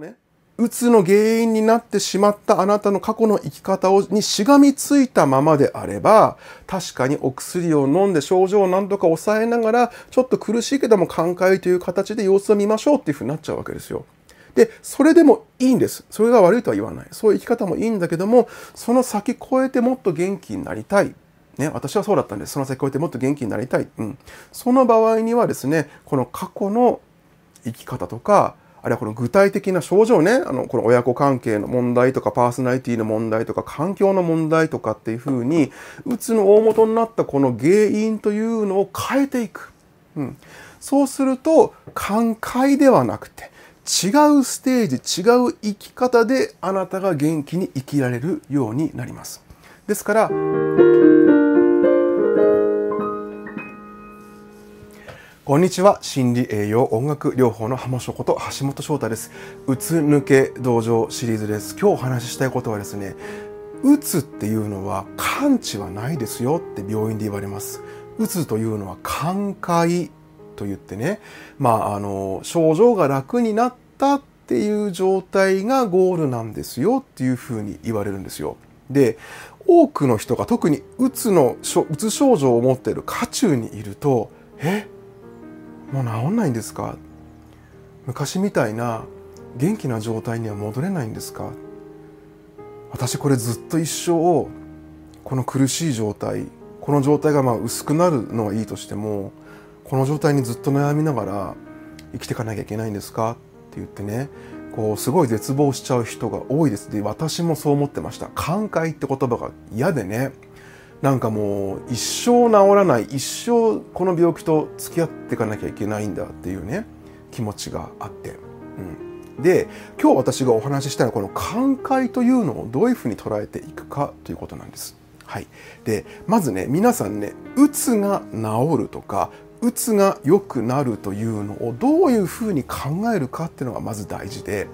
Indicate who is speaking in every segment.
Speaker 1: ね、うつの原因になってしまったあなたの過去の生き方をにしがみついたままであれば、確かにお薬を飲んで症状を何とか抑えながら、ちょっと苦しいけども寛解という形で様子を見ましょうっていうふうになっちゃうわけですよ。で、それでもいいんです。それが悪いとは言わない。そういう生き方もいいんだけども、その先越えてもっと元気になりたい。ね、私はそうだったんです。その先越えてもっと元気になりたい。うん。その場合にはですね、この過去の生き方とか、あるいはこの具体的な症状ね、あの、この親子関係の問題とか、パーソナリティの問題とか、環境の問題とかっていうふうに、うつの大元になったこの原因というのを変えていく。うん。そうすると、寛解ではなくて、違うステージ、違う生き方であなたが元気に生きられるようになります。ですから、こんにちは。心理栄養音楽療法の浜翔こと橋本翔太です。うつ抜け道場シリーズです。今日お話ししたいことはですねうつっていうのは完治はないですよって病院で言われます。うつというのは寛解と言ってねまああの症状が楽になったっていう状態がゴールなんですよっていうふうに言われるんですよ。で多くの人が特にうつのうつ症状を持っている渦中にいるとえ？もう治んないんですか？昔みたいな元気な状態には戻れないんですか？私これずっと一生この苦しい状態この状態がまあ薄くなるのはいいとしてもこの状態にずっと悩みながら生きていかなきゃいけないんですか？って言ってねこうすごい絶望しちゃう人が多いです。で私もそう思ってました。寛解って言葉が嫌でねなんかもう一生治らない一生この病気と付き合っていかなきゃいけないんだっていうね気持ちがあって、うん、で今日私がお話ししたいのはこの寛解というのをどういうふうに捉えていくかということなんです。はい、でまずね皆さんねうつが治るとかうつが良くなるというのをどういうふうに考えるかっていうのがまず大事で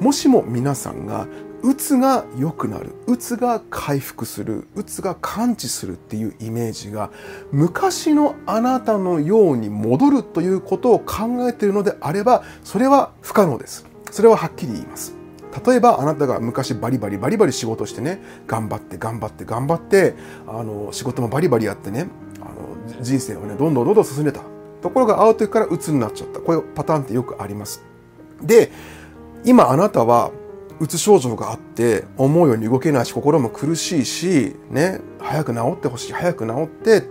Speaker 1: もしも皆さんがうつが良くなる。うつが回復する。うつが完治するっていうイメージが昔のあなたのように戻るということを考えているのであればそれは不可能です。それははっきり言います。例えばあなたが昔バリバリバリバリ仕事してね頑張って頑張って頑張ってあの仕事もバリバリやってねあの人生をねどんどんどんどん進んでた。ところが会う時から鬱になっちゃった。こういうパターンってよくあります。で今あなたはうつ症状があって思うように動けないし心も苦しいしね早く治ってほしい早く治って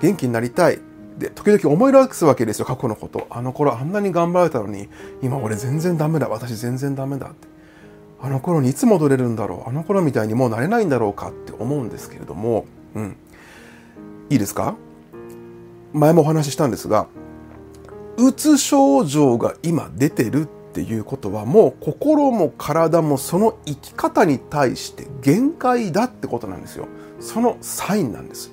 Speaker 1: 元気になりたい。で時々思い出すわけですよ過去のこと。あの頃あんなに頑張れたのに今俺全然ダメだ私全然ダメだって。あの頃にいつ戻れるんだろうあの頃みたいにもうなれないんだろうかって思うんですけれどもうん。いいですか？前もお話ししたんですがうつ症状が今出てるっていうことはもう心も体もその生き方に対して限界だってことなんですよ。そのサインなんです。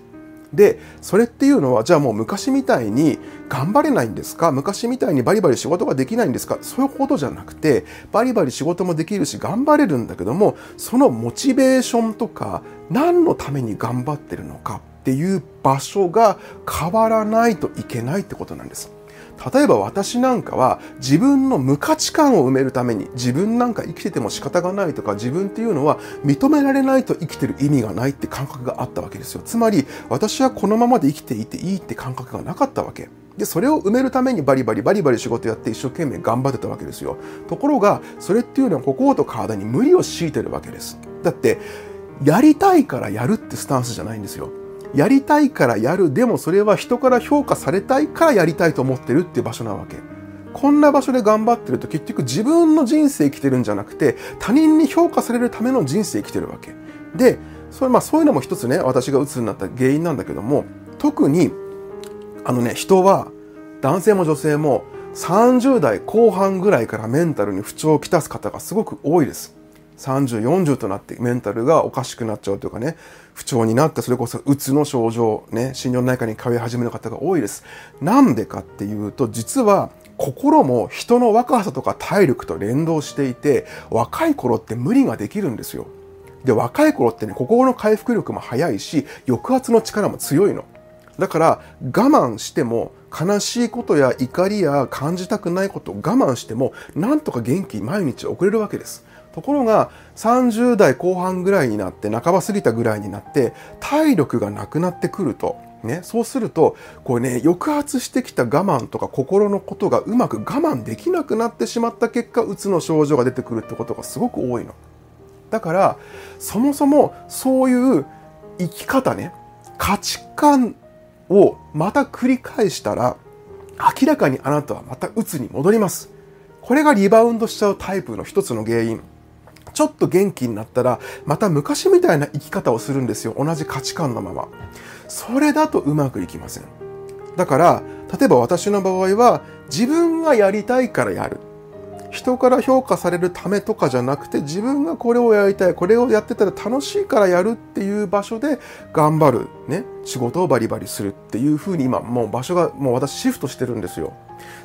Speaker 1: で、それっていうのは、じゃあもう昔みたいに頑張れないんですか？昔みたいにバリバリ仕事ができないんですか？そういうことじゃなくて、バリバリ仕事もできるし頑張れるんだけども、そのモチベーションとか、何のために頑張ってるのかっていう場所が変わらないといけないってことなんです。例えば私なんかは自分の無価値観を埋めるために自分なんか生きてても仕方がないとか自分っていうのは認められないと生きてる意味がないって感覚があったわけですよ。つまり私はこのままで生きていていいって感覚がなかったわけ。で、それを埋めるためにバリバリバリバリ仕事やって一生懸命頑張ってたわけですよ。ところが、それっていうのは心と体に無理を強いてるわけです。だって、やりたいからやるってスタンスじゃないんですよ。やりたいからやる。でもそれは人から評価されたいからやりたいと思ってるっていう場所なわけ。こんな場所で頑張ってると結局自分の人生生きてるんじゃなくて他人に評価されるための人生生きてるわけ。でそれまあそういうのも一つね私が鬱になった原因なんだけども特にあのね人は男性も女性も30代後半ぐらいからメンタルに不調をきたす方がすごく多いです。30、40となってメンタルがおかしくなっちゃうというかね、不調になってそれこそうつの症状、ね、心療内科に通い始める方が多いです。なんでかっていうと、実は心も人の若さとか体力と連動していて、若い頃って無理ができるんですよ。で、若い頃ってね、心の回復力も早いし、抑圧の力も強いの。だから、我慢しても悲しいことや怒りや感じたくないことを我慢しても、なんとか元気毎日送れるわけです。ところが、30代後半ぐらいになって、半ば過ぎたぐらいになって、体力がなくなってくると、ね、そうすると、こうね、抑圧してきた我慢とか心のことがうまく我慢できなくなってしまった結果、うつの症状が出てくるってことがすごく多いの。だから、そもそもそういう生き方ね、価値観をまた繰り返したら、明らかにあなたはまた鬱に戻ります。これがリバウンドしちゃうタイプの一つの原因。ちょっと元気になったら、また昔みたいな生き方をするんですよ。同じ価値観のまま。それだとうまくいきません。だから、例えば私の場合は、自分がやりたいからやる。人から評価されるためとかじゃなくて自分がこれをやりたいこれをやってたら楽しいからやるっていう場所で頑張るね仕事をバリバリするっていうふうに今もう場所がもう私シフトしてるんですよ。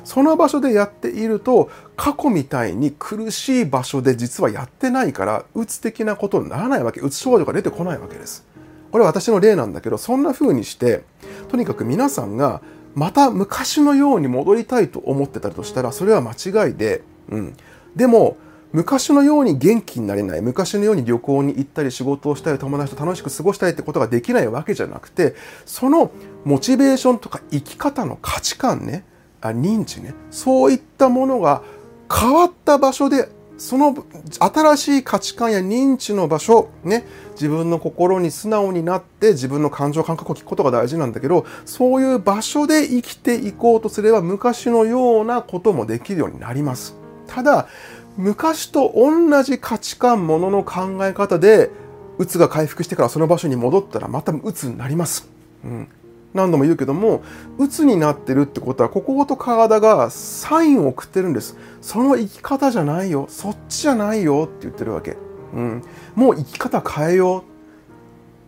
Speaker 1: その場所でやっていると過去みたいに苦しい場所で実はやってないからうつ的なことにならないわけ。うつ症状が出てこないわけです。これは私の例なんだけどそんな風にしてとにかく皆さんがまた昔のように戻りたいと思ってたりとしたらそれは間違いでうん。でも、昔のように元気になれない、昔のように旅行に行ったり仕事をしたり友達と楽しく過ごしたいってことができないわけじゃなくて、そのモチベーションとか生き方の価値観ね、あ認知ね、そういったものが変わった場所でその新しい価値観や認知の場所、ね、自分の心に素直になって自分の感情感覚を聞くことが大事なんだけど、そういう場所で生きていこうとすれば昔のようなこともできるようになります。ただ、昔と同じ価値観、ものの考え方で、うつが回復してからその場所に戻ったらまたうつになります。うん。何度も言うけども、うつになってるってことは、心と体がサインを送ってるんです。その生き方じゃないよ。そっちじゃないよって言ってるわけ。うん。もう生き方変えよう。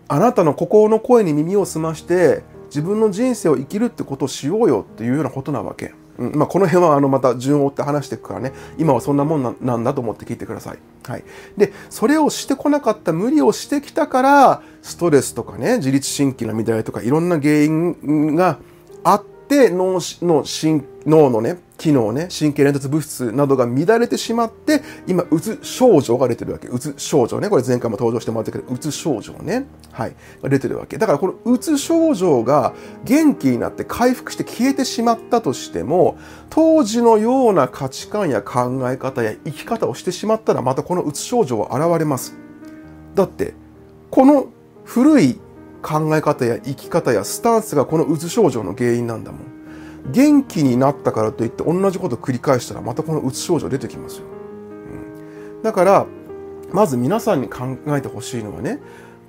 Speaker 1: あなたの心の声に耳を澄まして、自分の人生を生きるってことをしようよっていうようなことなわけ。まあ、この辺はあのまた順を追って話していくからね、今はそんなもんなんだと思って聞いてください。はい。で、それをしてこなかった、無理をしてきたから、ストレスとかね、自律神経の乱れとかいろんな原因があって脳の脳のね、機能ね、神経連達物質などが乱れてしまって、今、うつ症状が出てるわけ。うつ症状ね。これ前回も登場してもらったけど、うつ症状ね。はい。出てるわけ。だからこのうつ症状が元気になって回復して消えてしまったとしても、当時のような価値観や考え方や生き方をしてしまったら、またこのうつ症状は現れます。だって、この古い考え方や生き方やスタンスがこのうつ症状の原因なんだもん。元気になったからといって同じこと繰り返したらまたこのうつ症状出てきますよ。うん、だから、まず皆さんに考えてほしいのはね、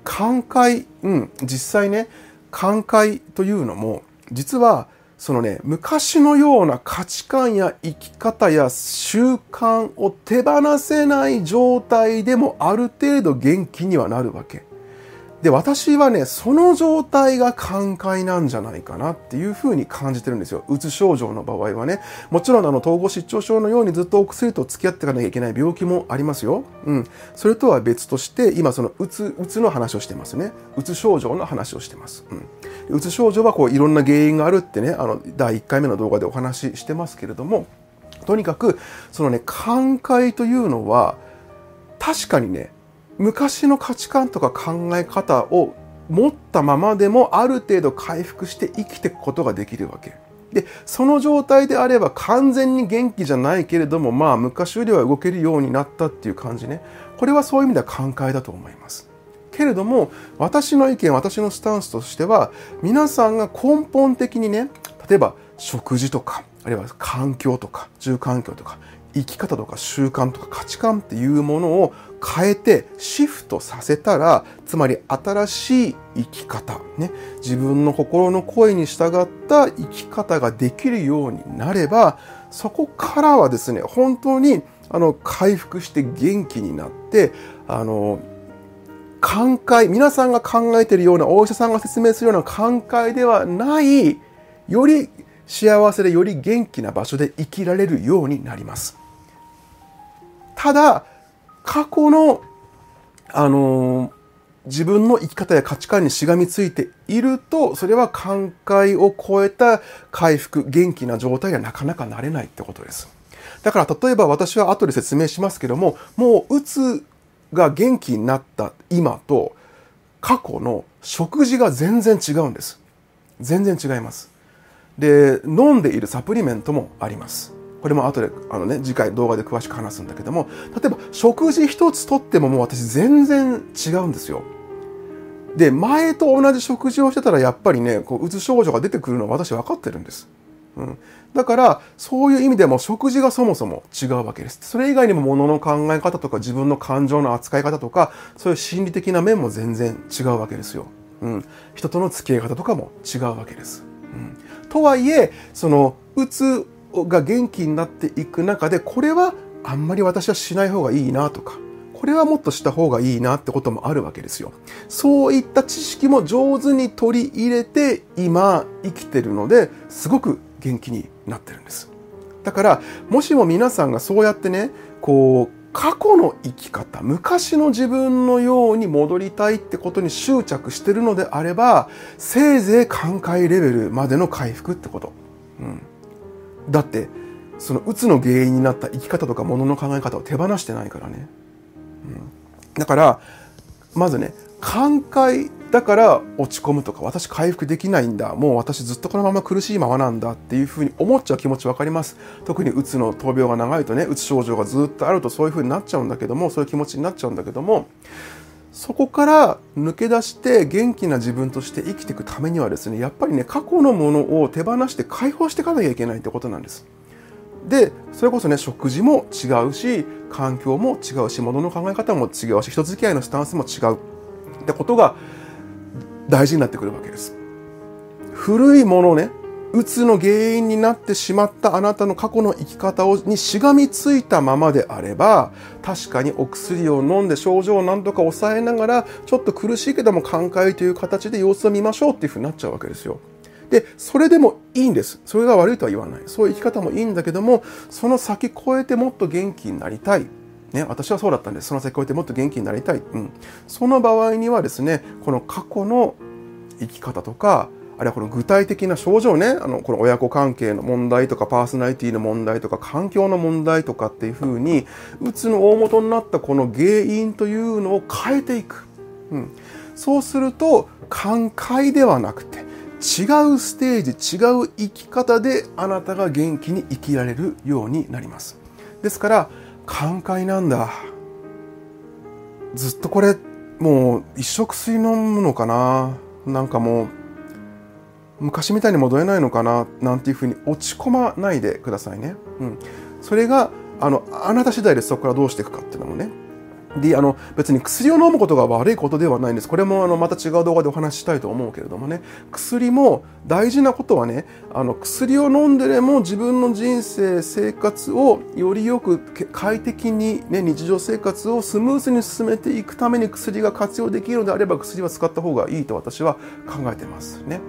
Speaker 1: 寛解、うん、実際ね、寛解というのも、実は、そのね、昔のような価値観や生き方や習慣を手放せない状態でもある程度元気にはなるわけ。で、私はね、その状態が寛解なんじゃないかなっていうふうに感じてるんですよ。うつ症状の場合はね。もちろん、あの、統合失調症のようにずっとお薬と付き合っていかなきゃいけない病気もありますよ。うん。それとは別として、今、その、うつ、うつの話をしてますね。うつ症状の話をしてます。うん。うつ症状は、こう、いろんな原因があるってね、あの、第1回目の動画でお話ししてますけれども、とにかく、そのね、寛解というのは、確かにね、昔の価値観とか考え方を持ったままでもある程度回復して生きていくことができるわけ。で、その状態であれば完全に元気じゃないけれども、まあ昔よりは動けるようになったっていう感じね。これはそういう意味では寛解だと思います。けれども、私の意見、私のスタンスとしては、皆さんが根本的にね、例えば食事とか、あるいは環境とか、住環境とか、生き方とか習慣とか価値観っていうものを変えてシフトさせたら、つまり新しい生き方、ね、自分の心の声に従った生き方ができるようになれば、そこからはですね、本当にあの回復して元気になって、あの、寛解、皆さんが考えているような、お医者さんが説明するような寛解ではない、より幸せでより元気な場所で生きられるようになります。ただ、過去の、あの自分の生き方や価値観にしがみついていると、それは寛解を超えた回復、元気な状態にはなかなかなれないってことです。だから例えば私は後で説明しますけども、もううつが元気になった今と過去の食事が全然違うんです。全然違います。で、飲んでいるサプリメントもあります。これも後で、あのね、次回動画で詳しく話すんだけども、例えば食事一つとってももう私全然違うんですよ。で、前と同じ食事をしてたらやっぱりね、こう、うつ症状が出てくるのは私分かってるんです。うん。だから、そういう意味でも食事がそもそも違うわけです。それ以外にも物の考え方とか自分の感情の扱い方とか、そういう心理的な面も全然違うわけですよ。うん。人との付き合い方とかも違うわけです。うん。とはいえ、その、うつが元気になっていく中で、これはあんまり私はしない方がいいなとか、これはもっとした方がいいなってこともあるわけですよ。そういった知識も上手に取り入れて今生きてるので、すごく元気になってるんです。だから、もしも皆さんがそうやってね、こう、過去の生き方、昔の自分のように戻りたいってことに執着してるのであれば、せいぜい寛解レベルまでの回復ってこと。うん。だってそのうつの原因になった生き方とかものの考え方を手放してないからね、うん、だからまずね寛解だから落ち込むとか私回復できないんだもう私ずっとこのまま苦しいままなんだっていうふうに思っちゃう気持ち分かります。特にうつの闘病が長いとねうつ症状がずっとあるとそういうふうになっちゃうんだけどもそういう気持ちになっちゃうんだけどもそこから抜け出して元気な自分として生きていくためにはですねやっぱりね過去のものを手放して解放していかなきゃいけないってことなんです。でそれこそね食事も違うし環境も違うし物の考え方も違うし人付き合いのスタンスも違うってことが大事になってくるわけです。古いものねうつの原因になってしまったあなたの過去の生き方をにしがみついたままであれば確かにお薬を飲んで症状を何とか抑えながらちょっと苦しいけども寛解という形で様子を見ましょうっていうふうになっちゃうわけですよ。で、それでもいいんです。それが悪いとは言わない。そういう生き方もいいんだけども、その先越えてもっと元気になりたい。ね、私はそうだったんです。その先越えてもっと元気になりたい。うん。その場合にはですね、この過去の生き方とか、あるいはこの具体的な症状ね、あの、この親子関係の問題とか、パーソナリティの問題とか、環境の問題とかっていうふうに、うつの大元になったこの原因というのを変えていく。うん。そうすると、寛解ではなくて、違うステージ、違う生き方であなたが元気に生きられるようになります。ですから、寛解なんだ。ずっとこれ、もう一食水飲むのかななんかもう昔みたいに戻れないのかななんていうふうに落ち込まないでくださいね。うん。それが、あの、あなた次第でそこからどうしていくかっていうのもね。で、あの、別に薬を飲むことが悪いことではないんです。これも、あの、また違う動画でお話ししたいと思うけれどもね。薬も大事なことはね、あの、薬を飲んででも自分の人生、生活をよりよく快適にね、日常生活をスムーズに進めていくために薬が活用できるのであれば薬は使った方がいいと私は考えてますね。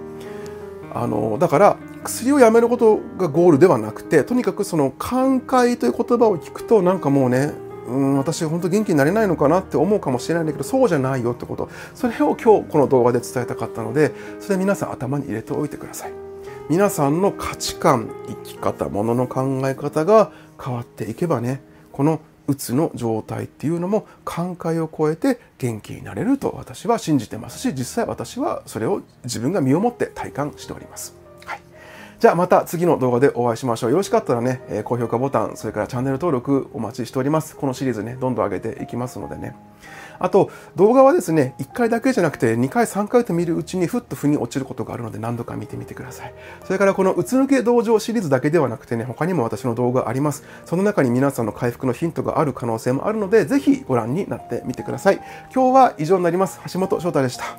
Speaker 1: あのだから薬をやめることがゴールではなくてとにかくその寛解という言葉を聞くとなんかもうねうん私本当元気になれないのかなって思うかもしれないんだけどそうじゃないよってこと。それを今日この動画で伝えたかったのでそれ皆さん頭に入れておいてください。皆さんの価値観生き方ものの考え方が変わっていけばねこのうつの状態っていうのも寛解を超えて元気になれると私は信じてますし実際私はそれを自分が身をもって体感しております。じゃあまた次の動画でお会いしましょう。よろしかったらね、え高評価ボタン、それからチャンネル登録お待ちしております。このシリーズね、どんどん上げていきますのでね。あと、動画はですね、1回だけじゃなくて2回、3回と見るうちにふっと腑に落ちることがあるので何度か見てみてください。それからこのうつ抜け道場シリーズだけではなくてね、他にも私の動画あります。その中に皆さんの回復のヒントがある可能性もあるので、ぜひご覧になってみてください。今日は以上になります。橋本翔太でした。